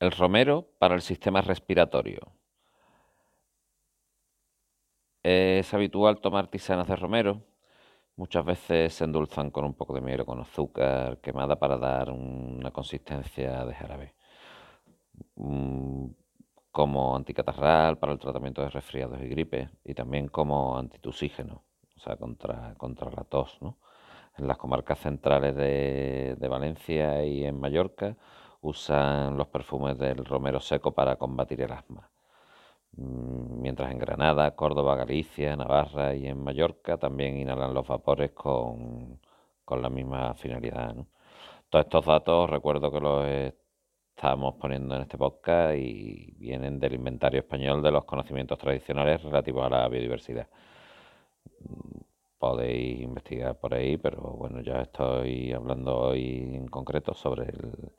El romero para el sistema respiratorio. Es habitual tomar tisanas de romero. Muchas veces se endulzan con un poco de miel o con azúcar quemada para dar una consistencia de jarabe. Mm, como anticatarral para el tratamiento de resfriados y gripe y también como antitusígeno, o sea, contra, contra la tos. En las comarcas centrales de Valencia y en Mallorca usan los perfumes del romero seco para combatir el asma. Mm, mientras en Granada, Córdoba, Galicia, Navarra y en Mallorca también inhalan los vapores con, la misma finalidad. Todos estos datos recuerdo que los estamos poniendo en este podcast y vienen del inventario español de los conocimientos tradicionales relativos a la biodiversidad. Podéis investigar por ahí, pero bueno, ya estoy hablando hoy en concreto sobre el,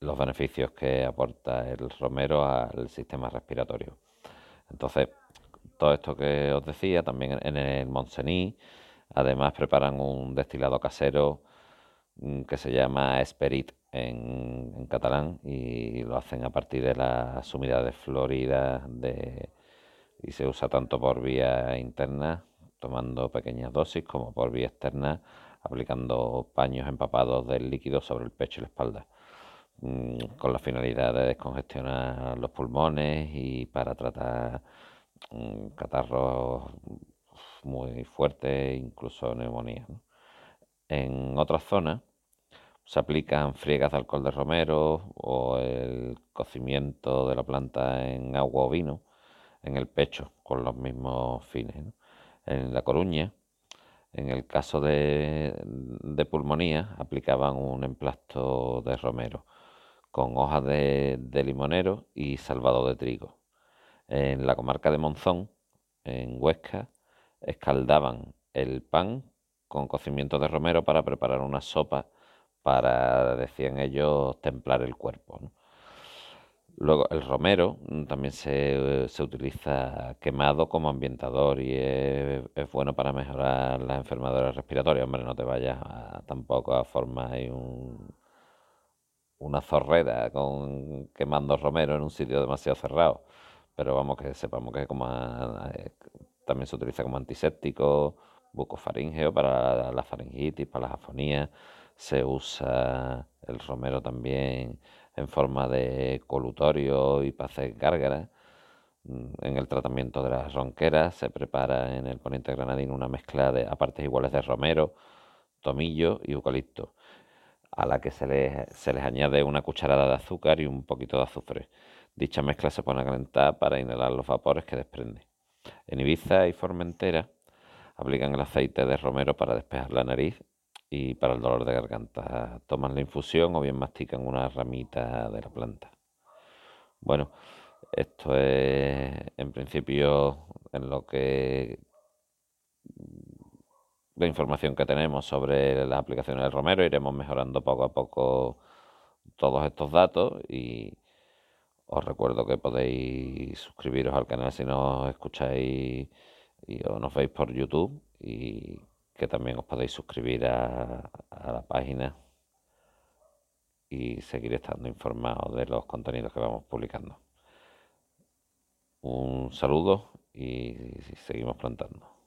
los beneficios que aporta el romero al sistema respiratorio. Entonces, todo esto que os decía, también en el Montseny, además preparan un destilado casero mm, que se llama Esperit en, catalán y lo hacen a partir de las humedades floridas de, y se usa tanto por vía interna, tomando pequeñas dosis, como por vía externa, aplicando paños empapados del líquido sobre el pecho y la espalda. Mm, con la finalidad de descongestionar los pulmones y para tratar mm, catarros muy fuertes, incluso neumonía. En otras zonas se aplican friegas de alcohol de romero o el cocimiento de la planta en agua o vino en el pecho con los mismos fines. En La Coruña, en el caso de, de pulmonía, aplicaban un emplasto de romero con hojas de, limonero y salvado de trigo. En la comarca de Monzón, en Huesca, escaldaban el pan con cocimiento de romero para preparar una sopa para, decían ellos, templar el cuerpo. Luego, el romero también se, utiliza quemado como ambientador y es, bueno para mejorar las enfermedades respiratorias. Hombre, no te vayas tampoco a formar un, una zorrera con quemando romero en un sitio demasiado cerrado. Pero vamos que sepamos que como eh, también se utiliza como antiséptico, bucofaringeo para la faringitis, para las afonías. Se usa el romero también en forma de colutorio y para hacer gárgaras. Mm, en el tratamiento de las ronqueras se prepara en el poniente granadino una mezcla de a partes iguales de romero, tomillo y eucalipto a la que se les, se les añade una cucharada de azúcar y un poquito de azufre. Dicha mezcla se pone a calentar para inhalar los vapores que desprende. En Ibiza y Formentera aplican el aceite de romero para despejar la nariz y para el dolor de garganta. Toman la infusión o bien mastican una ramita de la planta. Bueno, esto es en principio en lo que la información que tenemos sobre las aplicaciones del Romero. Iremos mejorando poco a poco todos estos datos y os recuerdo que podéis suscribiros al canal si nos escucháis y o nos veis por YouTube y que también os podéis suscribir a, a la página y seguir estando informados de los contenidos que vamos publicando. Un saludo y seguimos plantando.